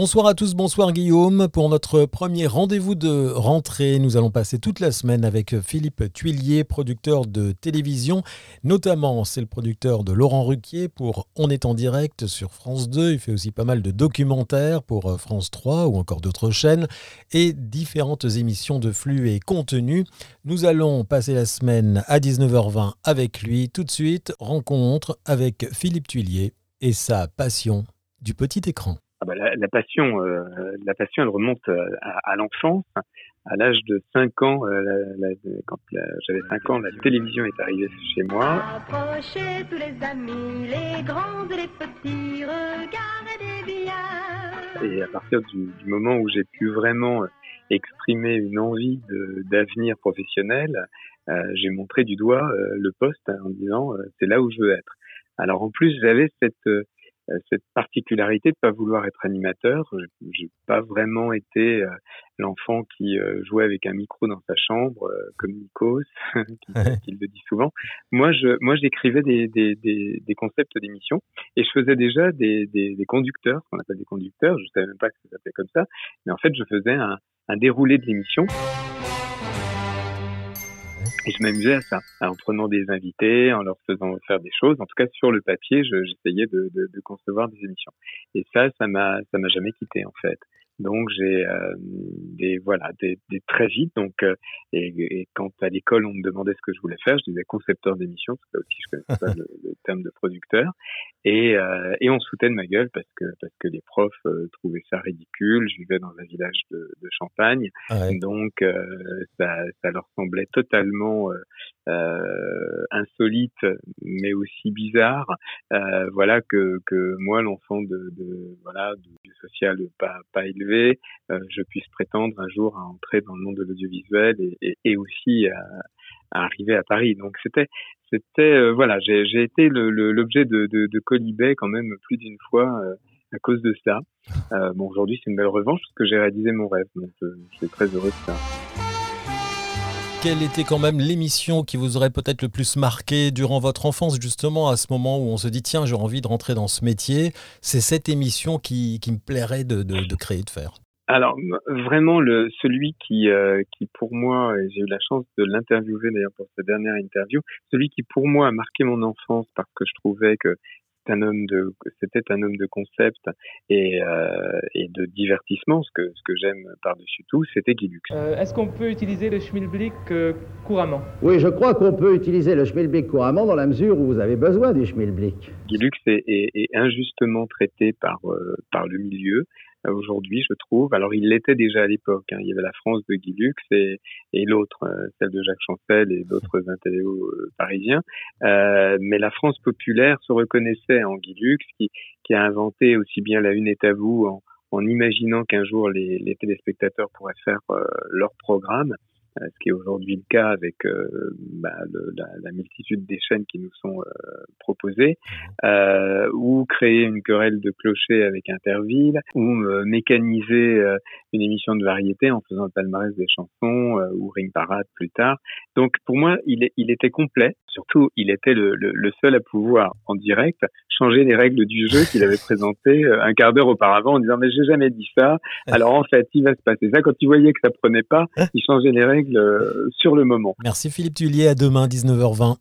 Bonsoir à tous, bonsoir Guillaume. Pour notre premier rendez-vous de rentrée, nous allons passer toute la semaine avec Philippe Tuillier, producteur de télévision. Notamment, c'est le producteur de Laurent Ruquier pour On est en direct sur France 2. Il fait aussi pas mal de documentaires pour France 3 ou encore d'autres chaînes et différentes émissions de flux et contenu. Nous allons passer la semaine à 19h20 avec lui. Tout de suite, rencontre avec Philippe Tuillier et sa passion du petit écran. La, passion, euh, la passion, elle remonte euh, à, l'enfance. À l'âge de 5 ans, euh, quand j'avais 5 ans, la télévision est arrivée chez moi. Approchez tous les amis, les grands et les petits, regardez bien. Et à partir du, du moment où j'ai pu vraiment exprimer une envie d'avenir professionnel, j'ai montré du doigt le poste en disant c'est là où je veux être. Alors en plus j'avais cette cette particularité de pas vouloir être animateur. J'ai pas vraiment été euh, l'enfant qui euh, jouait avec un micro dans sa chambre, comme Nikos, qui, le dit souvent. Moi, je, moi, j'écrivais des, des, des, des, concepts d'émissions et je faisais déjà des, des, des conducteurs, qu'on appelle des conducteurs. Je savais même pas que ça s'appelait comme ça, mais en fait, je faisais un, un déroulé de l'émission. Et je m'amusais à ça, en prenant des invités, en leur faisant faire des choses. En tout cas, sur le papier, j'essayais de, de, concevoir des émissions. Et ça, ça m'a, ça m'a jamais quitté en fait. Donc j'ai euh, des voilà des, des, très vite. Donc euh, et, et, quand à l'école on me demandait ce que je voulais faire, je disais concepteur d'émission, c'est aussi je connaissais pas le, le, terme de producteur. Et euh, et on se foutait de ma gueule parce que parce que les profs euh, trouvaient ça ridicule. Je vivais dans un village de, de Champagne, donc euh, ça ça leur semblait totalement insolite mais aussi bizarre. Voilà que que moi l'enfant de, de voilà du social pas pas élevé euh, je puisse prétendre un jour à entrer dans le monde de l'audiovisuel et, aussi à, arriver à Paris. Donc c'était, c'était euh, voilà, j'ai été l'objet de, de, de quand même plus d'une fois euh, à cause de ça. bon, aujourd'hui c'est une belle revanche parce que j'ai réalisé mon rêve, donc je suis très heureux de ça. Quelle était quand même l'émission qui vous aurait peut-être le plus marqué durant votre enfance, justement, à ce moment où on se dit tiens, j'ai envie de rentrer dans ce métier. C'est cette émission qui, qui me plairait de, de, créer, de faire. Alors vraiment le celui qui euh, qui pour moi j'ai eu la chance de l'interviewer d'ailleurs pour sa dernière interview celui qui pour moi a marqué mon enfance parce que je trouvais que un homme de, c'était un homme de concept et, euh, et de divertissement, ce que, ce que j'aime par-dessus tout, c'était Guy Lux. Euh, est-ce qu'on peut utiliser le schmilblick euh, couramment? Oui, je crois qu'on peut utiliser le schmilblick couramment dans la mesure où vous avez besoin du schmilblick. Guy Lux est, est, est injustement traité par, par le milieu aujourd'hui, je trouve. Alors, il l'était déjà à l'époque. Hein. Il y avait la France de Guy Lux et, et l'autre, euh, celle de Jacques Chancel et d'autres intellectuels euh, parisiens. Euh, mais la France populaire se reconnaissait en Guy Lux, qui, qui a inventé aussi bien la une est à vous en, en imaginant qu'un jour les, les, téléspectateurs pourraient faire leur programme. Euh, ce qui est aujourd'hui le cas avec euh, bah, le, la, la, multitude des chaînes qui nous sont euh, proposées, ou créer une querelle de clocher avec Interville, ou mécaniser une émission de variété en faisant le palmarès des chansons ou Ring Parade plus tard. Donc pour moi, il, est, il était complet. Surtout, il était le, le, le, seul à pouvoir en direct changer les règles du jeu qu'il avait présenté un quart d'heure auparavant en disant mais j'ai jamais dit ça. Alors en fait, il va se passer ça. Quand il voyait que ça prenait pas, il changeait les règles euh, sur le moment. Merci Philippe Tullier, à demain 19h20.